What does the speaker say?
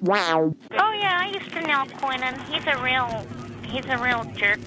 Wow. Oh yeah, I used to know Quinnan. He's a real, he's a real jerk.